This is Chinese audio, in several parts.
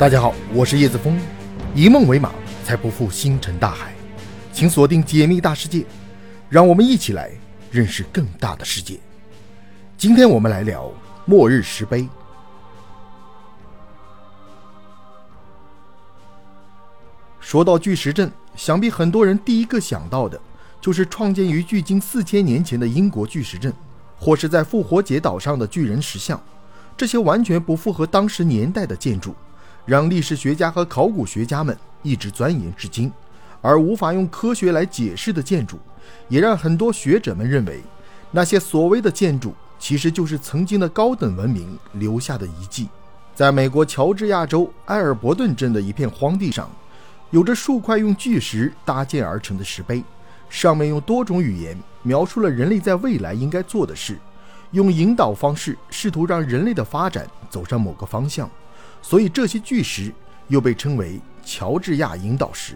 大家好，我是叶子峰，以梦为马，才不负星辰大海。请锁定《解密大世界》，让我们一起来认识更大的世界。今天我们来聊末日石碑。说到巨石阵，想必很多人第一个想到的就是创建于距今四千年前的英国巨石阵，或是在复活节岛上的巨人石像。这些完全不符合当时年代的建筑。让历史学家和考古学家们一直钻研至今，而无法用科学来解释的建筑，也让很多学者们认为，那些所谓的建筑其实就是曾经的高等文明留下的遗迹。在美国乔治亚州埃尔伯顿镇的一片荒地上，有着数块用巨石搭建而成的石碑，上面用多种语言描述了人类在未来应该做的事，用引导方式试图让人类的发展走上某个方向。所以这些巨石又被称为乔治亚引导石。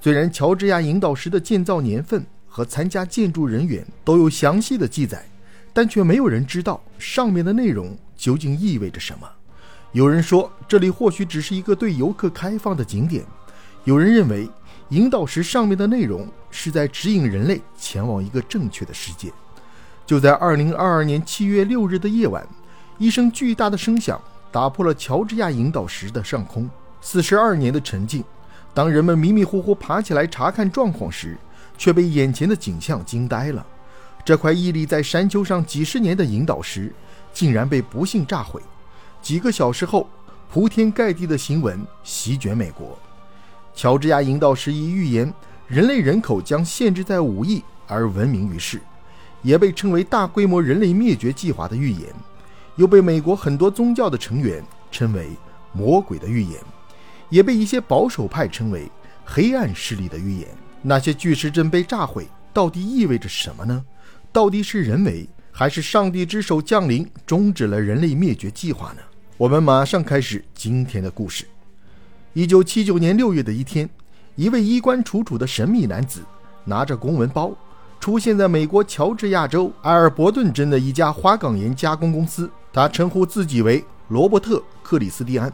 虽然乔治亚引导石的建造年份和参加建筑人员都有详细的记载，但却没有人知道上面的内容究竟意味着什么。有人说这里或许只是一个对游客开放的景点，有人认为引导石上面的内容是在指引人类前往一个正确的世界。就在2022年7月6日的夜晚，一声巨大的声响。打破了乔治亚引导石的上空四十二年的沉静。当人们迷迷糊糊爬起来查看状况时，却被眼前的景象惊呆了。这块屹立在山丘上几十年的引导石，竟然被不幸炸毁。几个小时后，铺天盖地的新闻席卷美国。乔治亚引导石一预言人类人口将限制在五亿而闻名于世，也被称为大规模人类灭绝计划的预言。又被美国很多宗教的成员称为魔鬼的预言，也被一些保守派称为黑暗势力的预言。那些巨石阵被炸毁，到底意味着什么呢？到底是人为，还是上帝之手降临，终止了人类灭绝计划呢？我们马上开始今天的故事。一九七九年六月的一天，一位衣冠楚楚的神秘男子拿着公文包，出现在美国乔治亚州埃尔伯顿镇的一家花岗岩加工公司。他称呼自己为罗伯特·克里斯蒂安。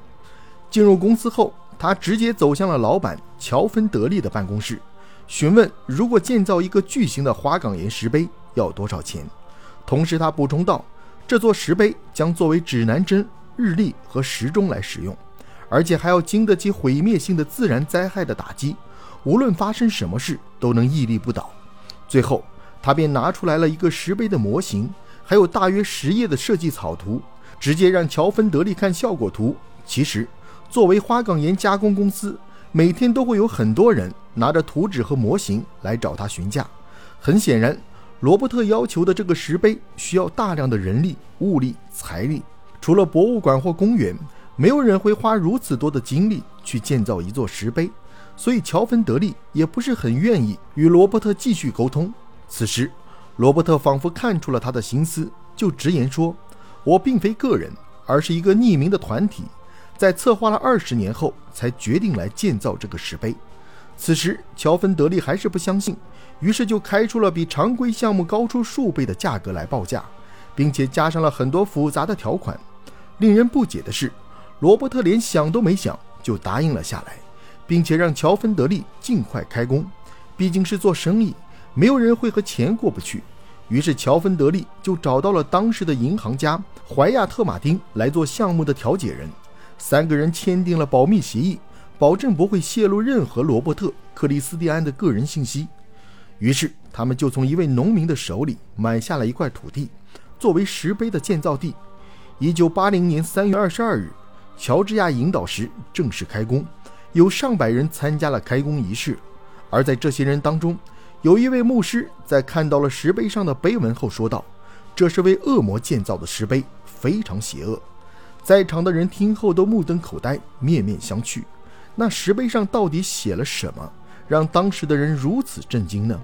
进入公司后，他直接走向了老板乔芬德利的办公室，询问如果建造一个巨型的花岗岩石碑要多少钱。同时，他补充道，这座石碑将作为指南针、日历和时钟来使用，而且还要经得起毁灭性的自然灾害的打击，无论发生什么事都能屹立不倒。最后，他便拿出来了一个石碑的模型。还有大约十页的设计草图，直接让乔芬德利看效果图。其实，作为花岗岩加工公司，每天都会有很多人拿着图纸和模型来找他询价。很显然，罗伯特要求的这个石碑需要大量的人力、物力、财力。除了博物馆或公园，没有人会花如此多的精力去建造一座石碑。所以，乔芬德利也不是很愿意与罗伯特继续沟通。此时，罗伯特仿佛看出了他的心思，就直言说：“我并非个人，而是一个匿名的团体，在策划了二十年后才决定来建造这个石碑。”此时，乔芬德利还是不相信，于是就开出了比常规项目高出数倍的价格来报价，并且加上了很多复杂的条款。令人不解的是，罗伯特连想都没想就答应了下来，并且让乔芬德利尽快开工，毕竟是做生意。没有人会和钱过不去，于是乔芬德利就找到了当时的银行家怀亚特马丁来做项目的调解人。三个人签订了保密协议，保证不会泄露任何罗伯特·克里斯蒂安的个人信息。于是他们就从一位农民的手里买下了一块土地，作为石碑的建造地。一九八零年三月二十二日，乔治亚引导石正式开工，有上百人参加了开工仪式。而在这些人当中，有一位牧师在看到了石碑上的碑文后说道：“这是为恶魔建造的石碑，非常邪恶。”在场的人听后都目瞪口呆，面面相觑。那石碑上到底写了什么，让当时的人如此震惊呢？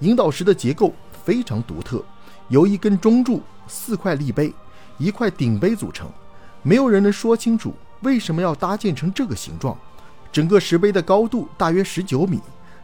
引导石的结构非常独特，由一根中柱、四块立碑、一块顶碑组成。没有人能说清楚为什么要搭建成这个形状。整个石碑的高度大约十九米。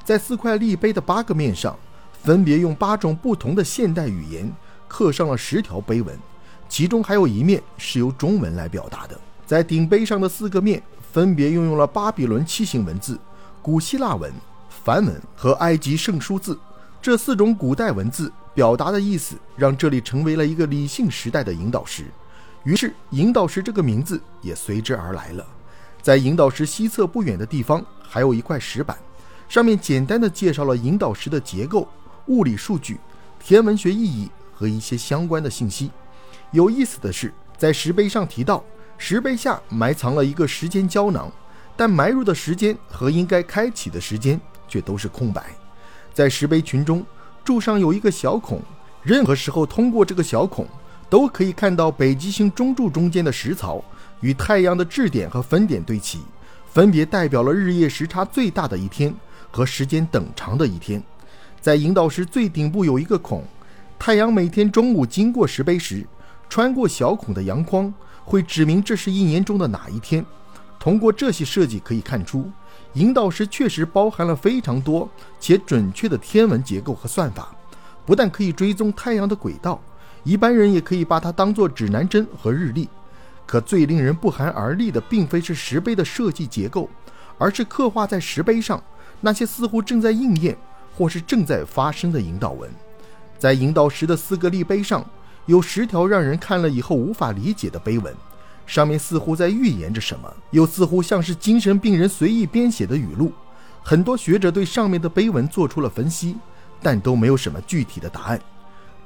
在四块立碑的八个面上，分别用八种不同的现代语言刻上了十条碑文，其中还有一面是由中文来表达的。在顶碑上的四个面分别运用了巴比伦楔形文字、古希腊文、梵文和埃及圣书字这四种古代文字表达的意思，让这里成为了一个理性时代的引导石。于是，引导石这个名字也随之而来了。在引导石西侧不远的地方，还有一块石板，上面简单的介绍了引导石的结构、物理数据、天文学意义和一些相关的信息。有意思的是，在石碑上提到，石碑下埋藏了一个时间胶囊，但埋入的时间和应该开启的时间却都是空白。在石碑群中，柱上有一个小孔，任何时候通过这个小孔，都可以看到北极星中柱中间的石槽与太阳的质点和分点对齐，分别代表了日夜时差最大的一天和时间等长的一天。在引导石最顶部有一个孔，太阳每天中午经过石碑时。穿过小孔的阳光会指明这是一年中的哪一天。通过这些设计可以看出，引导石确实包含了非常多且准确的天文结构和算法。不但可以追踪太阳的轨道，一般人也可以把它当作指南针和日历。可最令人不寒而栗的，并非是石碑的设计结构，而是刻画在石碑上那些似乎正在应验或是正在发生的引导文。在引导石的四个立碑上。有十条让人看了以后无法理解的碑文，上面似乎在预言着什么，又似乎像是精神病人随意编写的语录。很多学者对上面的碑文做出了分析，但都没有什么具体的答案。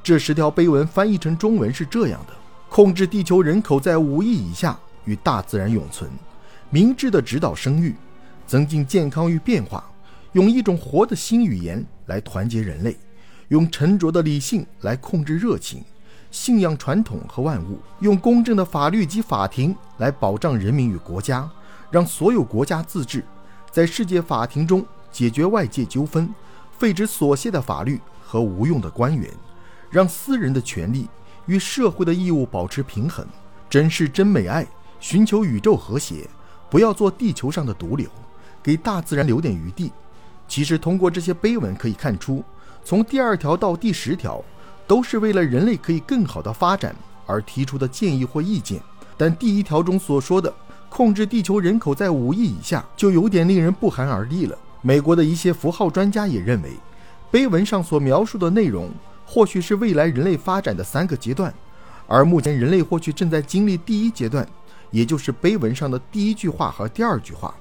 这十条碑文翻译成中文是这样的：控制地球人口在五亿以下，与大自然永存；明智的指导生育，增进健康与变化；用一种活的新语言来团结人类；用沉着的理性来控制热情。信仰传统和万物，用公正的法律及法庭来保障人民与国家，让所有国家自治，在世界法庭中解决外界纠纷，废止琐屑的法律和无用的官员，让私人的权利与社会的义务保持平衡，珍视真美爱，寻求宇宙和谐，不要做地球上的毒瘤，给大自然留点余地。其实，通过这些碑文可以看出，从第二条到第十条。都是为了人类可以更好的发展而提出的建议或意见，但第一条中所说的控制地球人口在五亿以下，就有点令人不寒而栗了。美国的一些符号专家也认为，碑文上所描述的内容或许是未来人类发展的三个阶段，而目前人类或许正在经历第一阶段，也就是碑文上的第一句话和第二句话。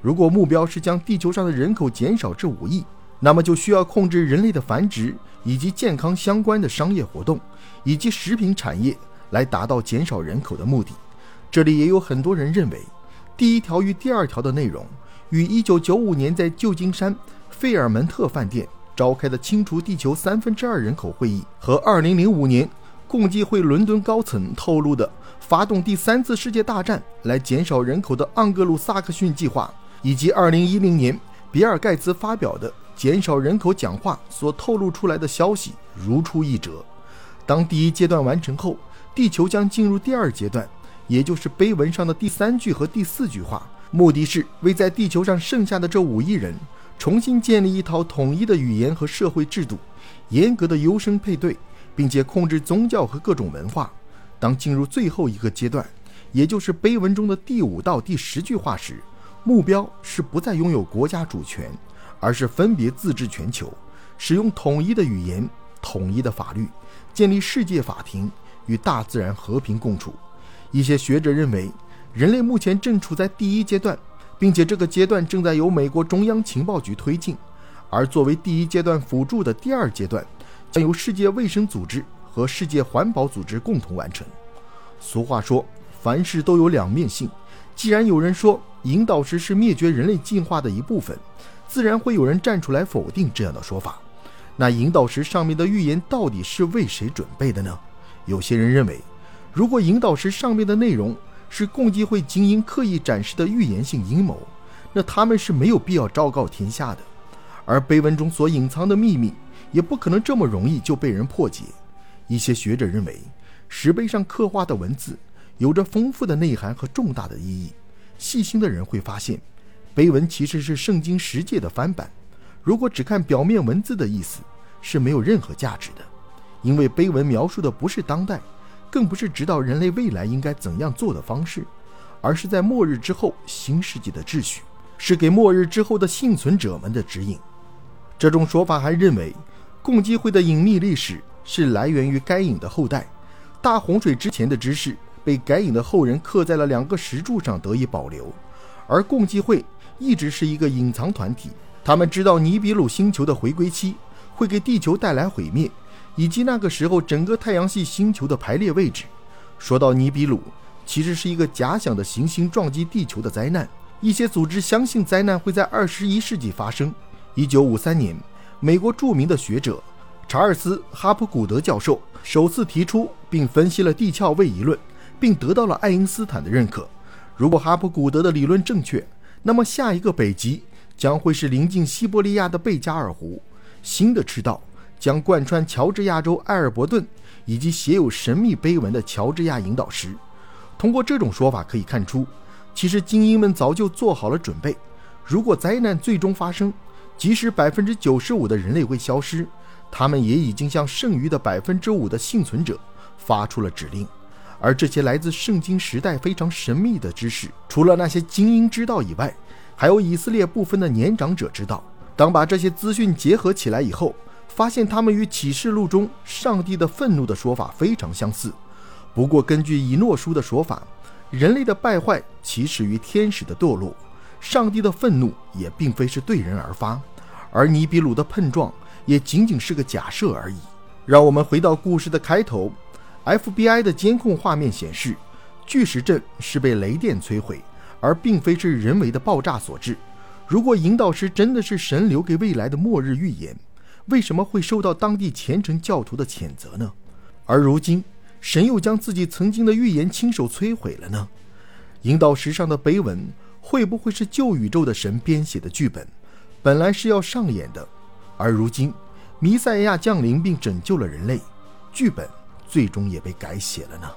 如果目标是将地球上的人口减少至五亿，那么就需要控制人类的繁殖。以及健康相关的商业活动，以及食品产业，来达到减少人口的目的。这里也有很多人认为，第一条与第二条的内容，与1995年在旧金山费尔门特饭店召开的清除地球三分之二人口会议，和2005年共济会伦敦高层透露的发动第三次世界大战来减少人口的盎格鲁撒克逊计划，以及2010年比尔盖茨发表的。减少人口讲话所透露出来的消息如出一辙。当第一阶段完成后，地球将进入第二阶段，也就是碑文上的第三句和第四句话。目的是为在地球上剩下的这五亿人重新建立一套统一的语言和社会制度，严格的优生配对，并且控制宗教和各种文化。当进入最后一个阶段，也就是碑文中的第五到第十句话时，目标是不再拥有国家主权。而是分别自治全球，使用统一的语言、统一的法律，建立世界法庭，与大自然和平共处。一些学者认为，人类目前正处在第一阶段，并且这个阶段正在由美国中央情报局推进，而作为第一阶段辅助的第二阶段，将由世界卫生组织和世界环保组织共同完成。俗话说，凡事都有两面性。既然有人说引导石是灭绝人类进化的一部分，自然会有人站出来否定这样的说法。那引导石上面的预言到底是为谁准备的呢？有些人认为，如果引导石上面的内容是共济会精英刻意展示的预言性阴谋，那他们是没有必要昭告天下的。而碑文中所隐藏的秘密，也不可能这么容易就被人破解。一些学者认为，石碑上刻画的文字有着丰富的内涵和重大的意义。细心的人会发现。碑文其实是圣经十诫的翻版，如果只看表面文字的意思，是没有任何价值的，因为碑文描述的不是当代，更不是指导人类未来应该怎样做的方式，而是在末日之后新世纪的秩序，是给末日之后的幸存者们的指引。这种说法还认为，共济会的隐秘历史是来源于该隐的后代。大洪水之前的知识被该隐的后人刻在了两个石柱上得以保留，而共济会一直是一个隐藏团体。他们知道尼比鲁星球的回归期会给地球带来毁灭，以及那个时候整个太阳系星球的排列位置。说到尼比鲁，其实是一个假想的行星撞击地球的灾难。一些组织相信灾难会在二十一世纪发生。一九五三年，美国著名的学者查尔斯·哈普古德教授首次提出并分析了地壳位移论，并得到了爱因斯坦的认可。如果哈普古德的理论正确，那么下一个北极将会是临近西伯利亚的贝加尔湖，新的赤道将贯穿乔治亚州埃尔伯顿。以及写有神秘碑文的乔治亚引导石。通过这种说法可以看出，其实精英们早就做好了准备。如果灾难最终发生，即使百分之九十五的人类会消失，他们也已经向剩余的百分之五的幸存者发出了指令。而这些来自圣经时代非常神秘的知识，除了那些精英知道以外，还有以色列部分的年长者知道。当把这些资讯结合起来以后，发现他们与启示录中上帝的愤怒的说法非常相似。不过，根据以诺书的说法，人类的败坏起始于天使的堕落，上帝的愤怒也并非是对人而发，而尼比鲁的碰撞也仅仅是个假设而已。让我们回到故事的开头，FBI 的监控画面显示，巨石阵是被雷电摧毁，而并非是人为的爆炸所致。如果引导师真的是神留给未来的末日预言，为什么会受到当地虔诚教徒的谴责呢？而如今，神又将自己曾经的预言亲手摧毁了呢？引导石上的碑文会不会是旧宇宙的神编写的剧本？本来是要上演的，而如今弥赛亚降临并拯救了人类，剧本最终也被改写了呢？